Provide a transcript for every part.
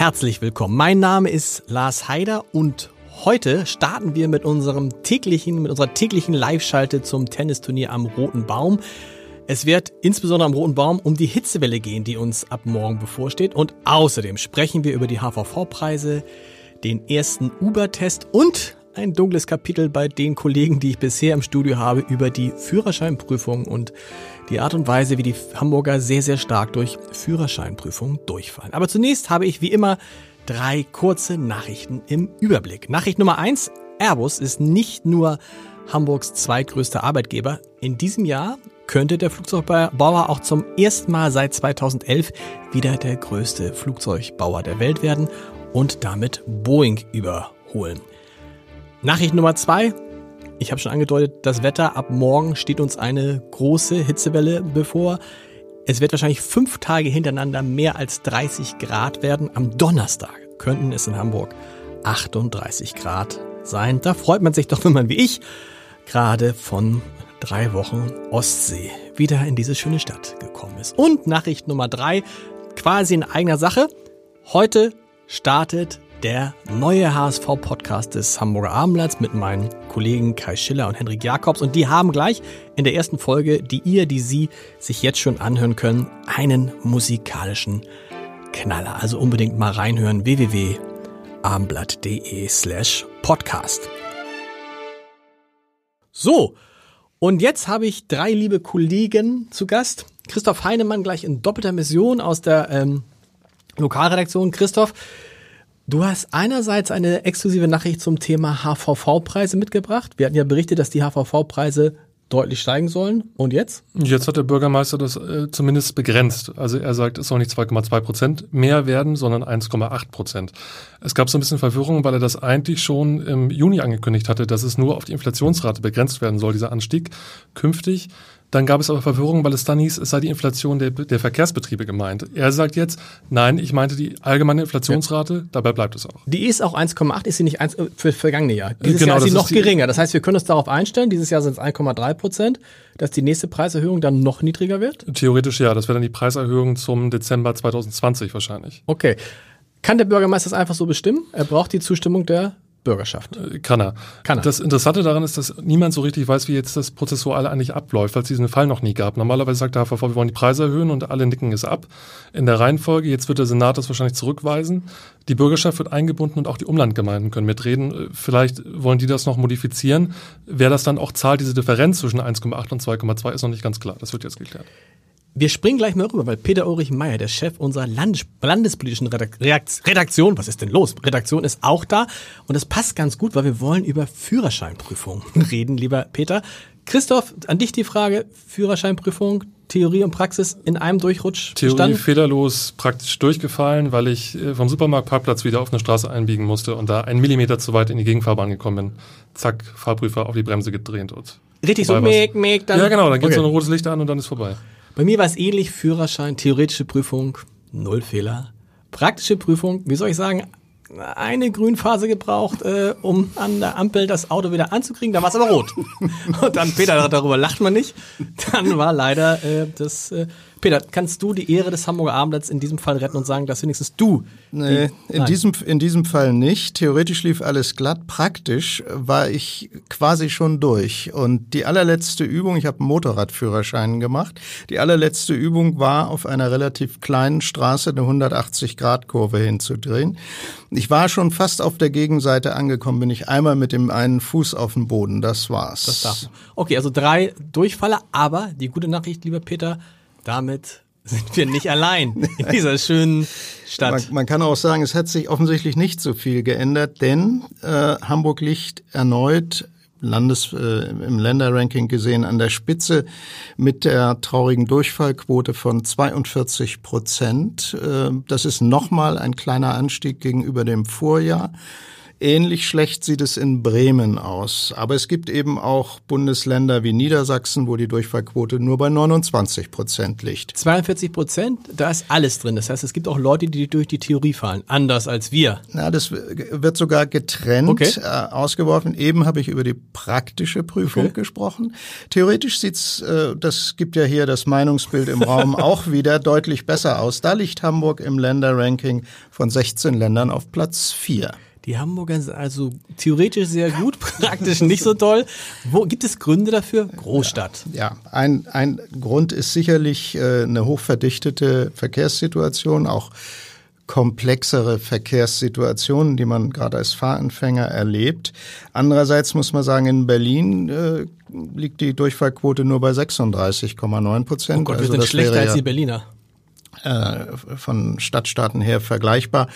Herzlich willkommen. Mein Name ist Lars Heider und heute starten wir mit unserem täglichen, mit unserer täglichen Live-Schalte zum Tennisturnier am Roten Baum. Es wird insbesondere am Roten Baum um die Hitzewelle gehen, die uns ab morgen bevorsteht. Und außerdem sprechen wir über die HVV-Preise, den ersten Uber-Test und ein dunkles Kapitel bei den Kollegen, die ich bisher im Studio habe, über die Führerscheinprüfung und die Art und Weise, wie die Hamburger sehr, sehr stark durch Führerscheinprüfungen durchfallen. Aber zunächst habe ich wie immer drei kurze Nachrichten im Überblick. Nachricht Nummer eins. Airbus ist nicht nur Hamburgs zweitgrößter Arbeitgeber. In diesem Jahr könnte der Flugzeugbauer auch zum ersten Mal seit 2011 wieder der größte Flugzeugbauer der Welt werden und damit Boeing überholen. Nachricht Nummer zwei. Ich habe schon angedeutet, das Wetter ab morgen steht uns eine große Hitzewelle bevor. Es wird wahrscheinlich fünf Tage hintereinander mehr als 30 Grad werden. Am Donnerstag könnten es in Hamburg 38 Grad sein. Da freut man sich doch, wenn man wie ich gerade von drei Wochen Ostsee wieder in diese schöne Stadt gekommen ist. Und Nachricht Nummer drei, quasi in eigener Sache. Heute startet der neue HSV-Podcast des Hamburger Abendblatts mit meinen Kollegen Kai Schiller und Henrik Jakobs. Und die haben gleich in der ersten Folge, die ihr, die Sie sich jetzt schon anhören können, einen musikalischen Knaller. Also unbedingt mal reinhören www.abendblatt.de slash podcast. So, und jetzt habe ich drei liebe Kollegen zu Gast. Christoph Heinemann gleich in doppelter Mission aus der ähm, Lokalredaktion. Christoph, Du hast einerseits eine exklusive Nachricht zum Thema HVV-Preise mitgebracht. Wir hatten ja berichtet, dass die HVV-Preise deutlich steigen sollen. Und jetzt? Jetzt hat der Bürgermeister das äh, zumindest begrenzt. Also er sagt, es soll nicht 2,2 Prozent mehr werden, sondern 1,8 Prozent. Es gab so ein bisschen Verwirrung, weil er das eigentlich schon im Juni angekündigt hatte, dass es nur auf die Inflationsrate begrenzt werden soll, dieser Anstieg. Künftig dann gab es aber Verwirrung, weil es dann hieß, es sei die Inflation der, der Verkehrsbetriebe gemeint. Er sagt jetzt, nein, ich meinte die allgemeine Inflationsrate, ja. dabei bleibt es auch. Die ist auch 1,8, ist sie nicht 1 für vergangene Jahr. Dieses genau, Jahr ist sie noch ist geringer. Das heißt, wir können uns darauf einstellen, dieses Jahr sind es 1,3 Prozent, dass die nächste Preiserhöhung dann noch niedriger wird? Theoretisch ja, das wäre dann die Preiserhöhung zum Dezember 2020 wahrscheinlich. Okay. Kann der Bürgermeister das einfach so bestimmen? Er braucht die Zustimmung der Bürgerschaft. Äh, kann er. Kann er. Das Interessante daran ist, dass niemand so richtig weiß, wie jetzt das Prozessuale eigentlich abläuft, weil es diesen Fall noch nie gab. Normalerweise sagt der HVV, wir wollen die Preise erhöhen und alle nicken es ab. In der Reihenfolge, jetzt wird der Senat das wahrscheinlich zurückweisen. Die Bürgerschaft wird eingebunden und auch die Umlandgemeinden können mitreden. Äh, vielleicht wollen die das noch modifizieren. Wer das dann auch zahlt, diese Differenz zwischen 1,8 und 2,2 ist noch nicht ganz klar. Das wird jetzt geklärt. Wir springen gleich mal rüber, weil Peter Ulrich Meyer, der Chef unserer Landes landespolitischen Redaktion, was ist denn los? Redaktion ist auch da und das passt ganz gut, weil wir wollen über Führerscheinprüfungen reden, lieber Peter. Christoph, an dich die Frage, Führerscheinprüfung, Theorie und Praxis in einem Durchrutsch Theorie bestanden? fehlerlos praktisch durchgefallen, weil ich äh, vom Supermarktparkplatz wieder auf eine Straße einbiegen musste und da einen Millimeter zu weit in die Gegenfahrbahn gekommen bin. Zack, Fahrprüfer auf die Bremse gedreht und Richtig so, meck, meck, dann. Ja, genau, dann geht okay. so ein rotes Licht an und dann ist vorbei. Bei mir war es ähnlich, Führerschein, theoretische Prüfung, null Fehler. Praktische Prüfung, wie soll ich sagen, eine Grünphase gebraucht, äh, um an der Ampel das Auto wieder anzukriegen. Da war es aber rot. Und dann, Peter, darüber lacht man nicht. Dann war leider äh, das äh, Peter, kannst du die Ehre des Hamburger Abendblatts in diesem Fall retten und sagen, dass wenigstens du. Nee, die, in, diesem, in diesem Fall nicht. Theoretisch lief alles glatt. Praktisch war ich quasi schon durch. Und die allerletzte Übung, ich habe einen Motorradführerschein gemacht, die allerletzte Übung war, auf einer relativ kleinen Straße eine 180-Grad-Kurve hinzudrehen. Ich war schon fast auf der Gegenseite angekommen, bin ich einmal mit dem einen Fuß auf dem Boden. Das war's. Das darf. Okay, also drei Durchfalle, aber die gute Nachricht, lieber Peter, damit sind wir nicht allein in dieser schönen Stadt. Man, man, kann auch sagen, es hat sich offensichtlich nicht so viel geändert, denn äh, Hamburg liegt erneut Landes, äh, im Länderranking gesehen an der Spitze mit der traurigen Durchfallquote von 42 Prozent. Äh, das ist nochmal ein kleiner Anstieg gegenüber dem Vorjahr. Ähnlich schlecht sieht es in Bremen aus. Aber es gibt eben auch Bundesländer wie Niedersachsen, wo die Durchfallquote nur bei 29 Prozent liegt. 42 Prozent, da ist alles drin. Das heißt, es gibt auch Leute, die durch die Theorie fallen. Anders als wir. Na, das wird sogar getrennt okay. äh, ausgeworfen. Eben habe ich über die praktische Prüfung okay. gesprochen. Theoretisch sieht's, äh, das gibt ja hier das Meinungsbild im Raum auch wieder deutlich besser aus. Da liegt Hamburg im Länderranking von 16 Ländern auf Platz 4. Die Hamburger sind also theoretisch sehr gut, praktisch nicht so toll. Wo gibt es Gründe dafür? Großstadt. Ja, ein, ein Grund ist sicherlich äh, eine hochverdichtete Verkehrssituation, auch komplexere Verkehrssituationen, die man gerade als Fahranfänger erlebt. Andererseits muss man sagen, in Berlin äh, liegt die Durchfallquote nur bei 36,9 Prozent. Oh Gott, wir also sind schlechter ja, als die Berliner. Äh, von Stadtstaaten her vergleichbar.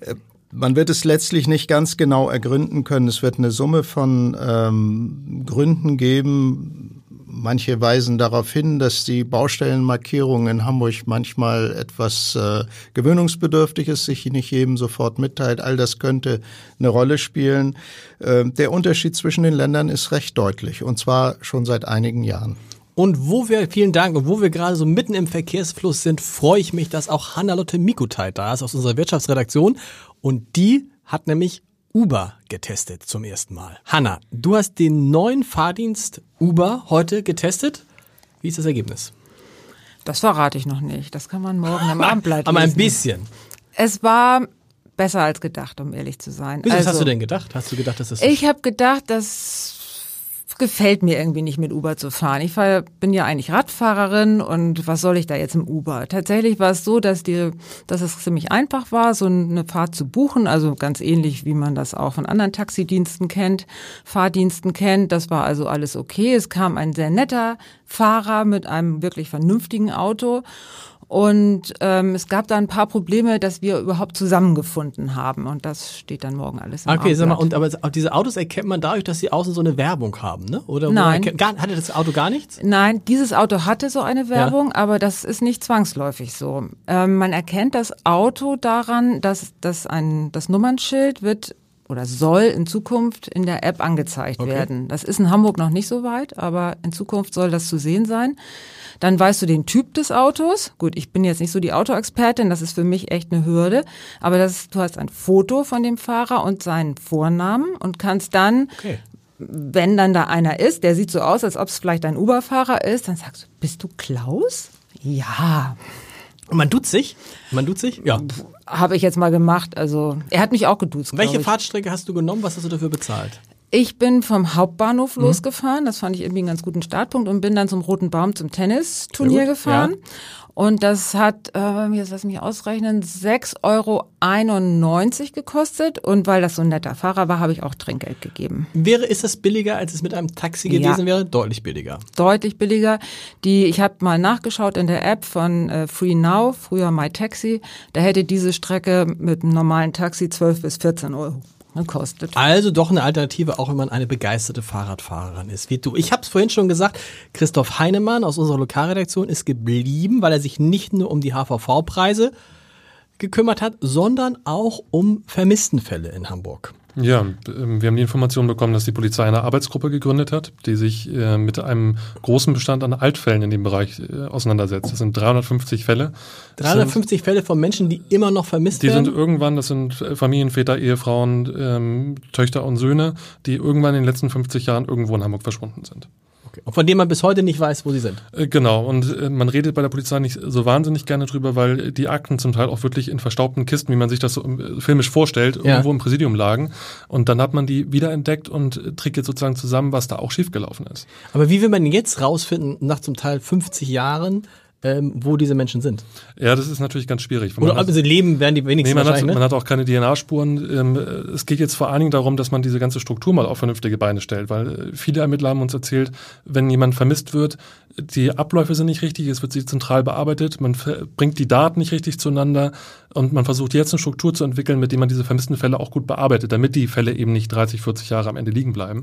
Äh, man wird es letztlich nicht ganz genau ergründen können. Es wird eine Summe von ähm, Gründen geben. Manche weisen darauf hin, dass die Baustellenmarkierung in Hamburg manchmal etwas äh, gewöhnungsbedürftig ist, sich nicht jedem sofort mitteilt. All das könnte eine Rolle spielen. Äh, der Unterschied zwischen den Ländern ist recht deutlich und zwar schon seit einigen Jahren. Und wo wir, vielen Dank, und wo wir gerade so mitten im Verkehrsfluss sind, freue ich mich, dass auch Hannah-Lotte Mikutay da ist aus unserer Wirtschaftsredaktion. Und die hat nämlich Uber getestet zum ersten Mal. Hanna, du hast den neuen Fahrdienst Uber heute getestet. Wie ist das Ergebnis? Das verrate ich noch nicht. Das kann man morgen am Abendblatt Aber ein bisschen. Es war besser als gedacht, um ehrlich zu sein. Was also, hast du denn gedacht? Hast du gedacht, dass das? Ich habe gedacht, dass gefällt mir irgendwie nicht mit Uber zu fahren. Ich fahr, bin ja eigentlich Radfahrerin und was soll ich da jetzt im Uber? Tatsächlich war es so, dass die, dass es ziemlich einfach war, so eine Fahrt zu buchen, also ganz ähnlich wie man das auch von anderen Taxidiensten kennt, Fahrdiensten kennt. Das war also alles okay. Es kam ein sehr netter Fahrer mit einem wirklich vernünftigen Auto und ähm, es gab da ein paar Probleme, dass wir überhaupt zusammengefunden haben. Und das steht dann morgen alles im Okay, sag mal, und aber diese Autos erkennt man dadurch, dass sie außen so eine Werbung haben, ne? Oder Nein. Gar, hatte das Auto gar nichts? Nein, dieses Auto hatte so eine Werbung, ja. aber das ist nicht zwangsläufig so. Ähm, man erkennt das Auto daran, dass, dass ein, das Nummernschild wird oder soll in Zukunft in der App angezeigt okay. werden. Das ist in Hamburg noch nicht so weit, aber in Zukunft soll das zu sehen sein. Dann weißt du den Typ des Autos. Gut, ich bin jetzt nicht so die Autoexpertin, das ist für mich echt eine Hürde. Aber das, du hast ein Foto von dem Fahrer und seinen Vornamen und kannst dann okay wenn dann da einer ist, der sieht so aus, als ob es vielleicht ein Uber-Fahrer ist, dann sagst du, bist du Klaus? Ja. Man duzt sich? Man duzt sich? Ja. Habe ich jetzt mal gemacht. Also, er hat mich auch geduzt. Welche Fahrtstrecke hast du genommen? Was hast du dafür bezahlt? Ich bin vom Hauptbahnhof mhm. losgefahren, das fand ich irgendwie einen ganz guten Startpunkt und bin dann zum Roten Baum zum Tennisturnier gefahren. Ja. Und das hat, äh, jetzt lass mich ausrechnen, 6,91 Euro gekostet. Und weil das so ein netter Fahrer war, habe ich auch Trinkgeld gegeben. Wäre, ist das billiger, als es mit einem Taxi gewesen ja. wäre? Deutlich billiger. Deutlich billiger. Die, ich habe mal nachgeschaut in der App von äh, Free Now, früher MyTaxi. Da hätte diese Strecke mit einem normalen Taxi 12 bis 14 Euro kostet. Also doch eine Alternative, auch wenn man eine begeisterte Fahrradfahrerin ist, wie du. Ich habe es vorhin schon gesagt, Christoph Heinemann aus unserer Lokalredaktion ist geblieben, weil er sich nicht nur um die HVV-Preise gekümmert hat, sondern auch um Vermisstenfälle in Hamburg. Ja, ähm, wir haben die Information bekommen, dass die Polizei eine Arbeitsgruppe gegründet hat, die sich äh, mit einem großen Bestand an Altfällen in dem Bereich äh, auseinandersetzt. Das sind 350 Fälle. 350 sind, Fälle von Menschen, die immer noch vermisst die werden? Die sind irgendwann, das sind Familienväter, Ehefrauen, ähm, Töchter und Söhne, die irgendwann in den letzten 50 Jahren irgendwo in Hamburg verschwunden sind. Okay. Von denen man bis heute nicht weiß, wo sie sind. Äh, genau. Und äh, man redet bei der Polizei nicht so wahnsinnig gerne drüber, weil die Akten zum Teil auch wirklich in verstaubten Kisten, wie man sich das so äh, filmisch vorstellt, ja. irgendwo im Präsidium lagen. Und dann hat man die wiederentdeckt und trägt jetzt sozusagen zusammen, was da auch schiefgelaufen ist. Aber wie will man jetzt rausfinden, nach zum Teil 50 Jahren, ähm, wo diese Menschen sind. Ja, das ist natürlich ganz schwierig. Oder ob sie leben, werden die wenigsten nee, man, hat, ne? man hat auch keine DNA-Spuren. Ähm, es geht jetzt vor allen Dingen darum, dass man diese ganze Struktur mal auf vernünftige Beine stellt, weil äh, viele Ermittler haben uns erzählt, wenn jemand vermisst wird, die Abläufe sind nicht richtig, es wird sie zentral bearbeitet, man bringt die Daten nicht richtig zueinander und man versucht jetzt eine Struktur zu entwickeln, mit der man diese vermissten Fälle auch gut bearbeitet, damit die Fälle eben nicht 30, 40 Jahre am Ende liegen bleiben.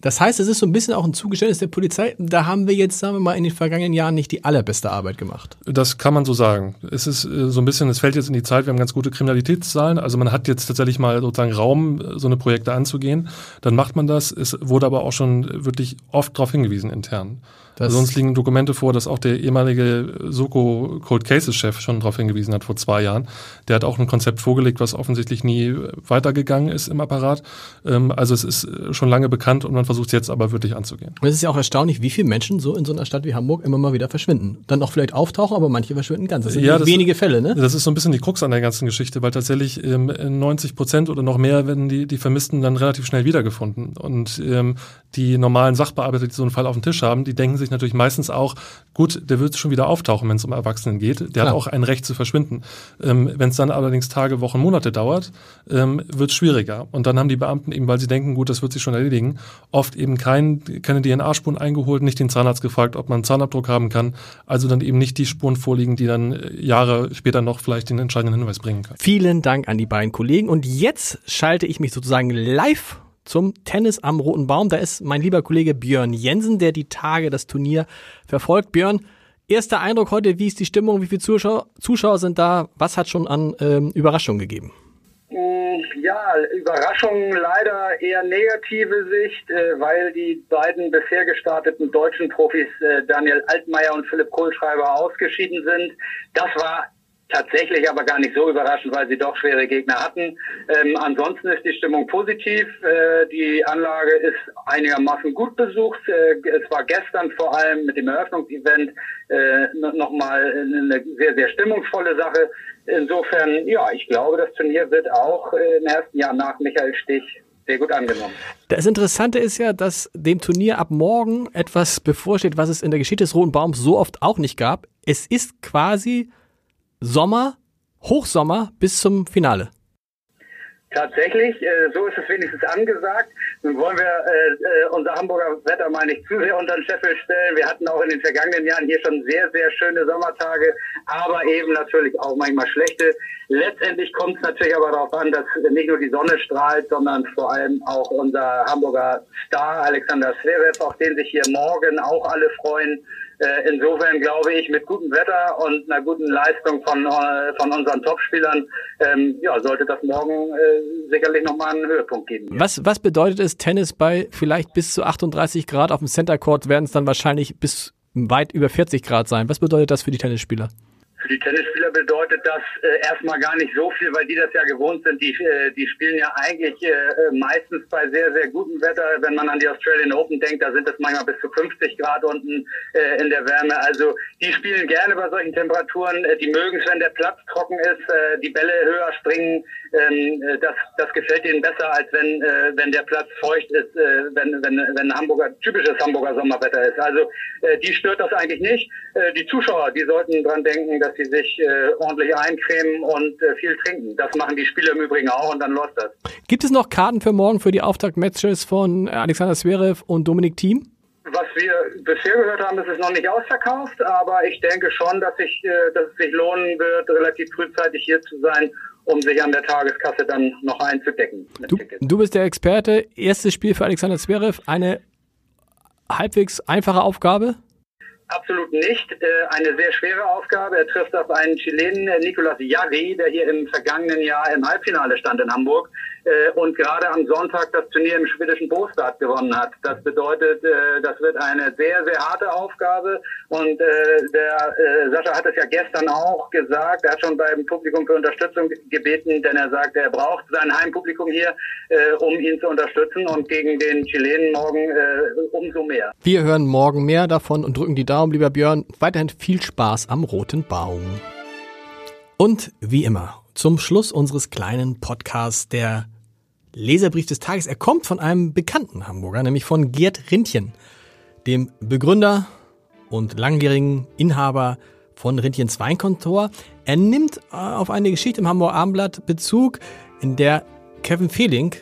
Das heißt, es ist so ein bisschen auch ein Zugeständnis der Polizei. Da haben wir jetzt, sagen wir mal, in den vergangenen Jahren nicht die allerbeste Arbeit gemacht. Das kann man so sagen. Es ist äh, so ein bisschen, es fällt jetzt in die Zeit, wir haben ganz gute Kriminalitätszahlen. Also man hat jetzt tatsächlich mal sozusagen Raum, so eine Projekte anzugehen. Dann macht man das. Es wurde aber auch schon wirklich oft darauf hingewiesen intern. Das Sonst liegen Dokumente vor, dass auch der ehemalige Soko Cold Cases Chef schon darauf hingewiesen hat vor zwei Jahren. Der hat auch ein Konzept vorgelegt, was offensichtlich nie weitergegangen ist im Apparat. Ähm, also es ist schon lange bekannt und man versucht es jetzt aber wirklich anzugehen. Und es ist ja auch erstaunlich, wie viele Menschen so in so einer Stadt wie Hamburg immer mal wieder verschwinden. Dann auch vielleicht auftauchen, aber manche verschwinden ganz. Das sind ja, das wenige Fälle, ne? Das ist so ein bisschen die Krux an der ganzen Geschichte, weil tatsächlich ähm, 90 Prozent oder noch mehr werden die, die Vermissten dann relativ schnell wiedergefunden. Und ähm, die normalen Sachbearbeiter, die so einen Fall auf dem Tisch haben, die denken sich natürlich meistens auch, gut, der wird schon wieder auftauchen, wenn es um Erwachsenen geht. Der Klar. hat auch ein Recht zu verschwinden. Ähm, wenn es dann allerdings Tage, Wochen, Monate dauert, ähm, wird es schwieriger. Und dann haben die Beamten eben, weil sie denken, gut, das wird sich schon erledigen, oft eben kein, keine DNA-Spuren eingeholt, nicht den Zahnarzt gefragt, ob man einen Zahnabdruck haben kann. Also dann eben nicht die Spuren vorliegen, die dann äh, Jahre später noch vielleicht den entscheidenden Hinweis bringen können. Vielen Dank an die beiden Kollegen. Und jetzt schalte ich mich sozusagen live zum Tennis am Roten Baum. Da ist mein lieber Kollege Björn Jensen, der die Tage das Turnier verfolgt. Björn, erster Eindruck heute, wie ist die Stimmung, wie viele Zuschauer, Zuschauer sind da, was hat schon an ähm, Überraschungen gegeben? Mm, ja, Überraschung leider eher negative Sicht, äh, weil die beiden bisher gestarteten deutschen Profis äh, Daniel Altmaier und Philipp Kohlschreiber ausgeschieden sind. Das war tatsächlich aber gar nicht so überraschend, weil sie doch schwere Gegner hatten. Ähm, ansonsten ist die Stimmung positiv. Äh, die Anlage ist einigermaßen gut besucht. Äh, es war gestern vor allem mit dem Eröffnungsevent äh, nochmal eine sehr, sehr stimmungsvolle Sache. Insofern, ja, ich glaube, das Turnier wird auch äh, im ersten Jahr nach Michael Stich sehr gut angenommen. Das Interessante ist ja, dass dem Turnier ab morgen etwas bevorsteht, was es in der Geschichte des Roten Baums so oft auch nicht gab. Es ist quasi Sommer, Hochsommer bis zum Finale. Tatsächlich, äh, so ist es wenigstens angesagt. Nun wollen wir äh, äh, unser Hamburger Wetter mal nicht zu sehr unter den Scheffel stellen. Wir hatten auch in den vergangenen Jahren hier schon sehr, sehr schöne Sommertage, aber eben natürlich auch manchmal schlechte. Letztendlich kommt es natürlich aber darauf an, dass nicht nur die Sonne strahlt, sondern vor allem auch unser Hamburger Star Alexander Zverev, auf den sich hier morgen auch alle freuen. Äh, insofern glaube ich, mit gutem Wetter und einer guten Leistung von, äh, von unseren Topspielern, ähm, ja, sollte das morgen äh, sicherlich nochmal einen Höhepunkt geben. Was, was bedeutet es, Tennis bei vielleicht bis zu 38 Grad auf dem Center Court werden es dann wahrscheinlich bis weit über 40 Grad sein? Was bedeutet das für die Tennisspieler? Für die Tennisspieler bedeutet das äh, erstmal gar nicht so viel, weil die das ja gewohnt sind. Die, äh, die spielen ja eigentlich äh, meistens bei sehr, sehr gutem Wetter. Wenn man an die Australian Open denkt, da sind es manchmal bis zu 50 Grad unten äh, in der Wärme. Also die spielen gerne bei solchen Temperaturen. Äh, die mögen es, wenn der Platz trocken ist, äh, die Bälle höher springen. Ähm, äh, das, das gefällt ihnen besser, als wenn, äh, wenn der Platz feucht ist, äh, wenn, wenn, wenn Hamburger, typisches Hamburger Sommerwetter ist. Also äh, die stört das eigentlich nicht. Äh, die Zuschauer, die sollten dran denken, dass dass sie sich äh, ordentlich eincremen und äh, viel trinken. Das machen die Spieler im Übrigen auch und dann läuft das. Gibt es noch Karten für morgen für die Auftaktmatches von Alexander Zverev und Dominik Thiem? Was wir bisher gehört haben, ist es noch nicht ausverkauft, aber ich denke schon, dass, ich, äh, dass es sich lohnen wird, relativ frühzeitig hier zu sein, um sich an der Tageskasse dann noch einzudecken. Du, du, bist der Experte. Erstes Spiel für Alexander Zverev. Eine halbwegs einfache Aufgabe? Absolut nicht. Äh, eine sehr schwere Aufgabe. Er trifft auf einen Chilenen, äh, Nicolas Jarry, der hier im vergangenen Jahr im Halbfinale stand in Hamburg äh, und gerade am Sonntag das Turnier im schwedischen Bostad gewonnen hat. Das bedeutet, das wird eine sehr, sehr harte Aufgabe und der Sascha hat es ja gestern auch gesagt. Er hat schon beim Publikum für Unterstützung gebeten, denn er sagt, er braucht sein Heimpublikum hier, um ihn zu unterstützen und gegen den Chilenen morgen umso mehr. Wir hören morgen mehr davon und drücken die Daumen, lieber Björn. Weiterhin viel Spaß am roten Baum. Und wie immer, zum Schluss unseres kleinen Podcasts der Leserbrief des Tages. Er kommt von einem bekannten Hamburger, nämlich von Gerd Rintchen, dem Begründer und langjährigen Inhaber von Rintchens Weinkontor. Er nimmt äh, auf eine Geschichte im Hamburger Abendblatt Bezug, in der Kevin Fehling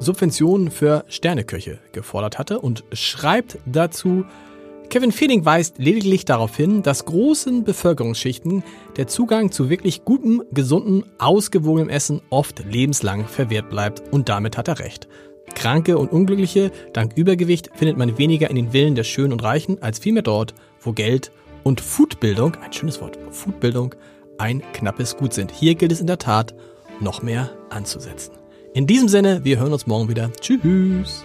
Subventionen für Sterneköche gefordert hatte und schreibt dazu, Kevin Feeling weist lediglich darauf hin, dass großen Bevölkerungsschichten der Zugang zu wirklich gutem, gesunden, ausgewogenem Essen oft lebenslang verwehrt bleibt und damit hat er recht. Kranke und Unglückliche dank Übergewicht findet man weniger in den Villen der Schönen und Reichen als vielmehr dort, wo Geld und Foodbildung, ein schönes Wort, Foodbildung, ein knappes Gut sind. Hier gilt es in der Tat, noch mehr anzusetzen. In diesem Sinne, wir hören uns morgen wieder. Tschüss.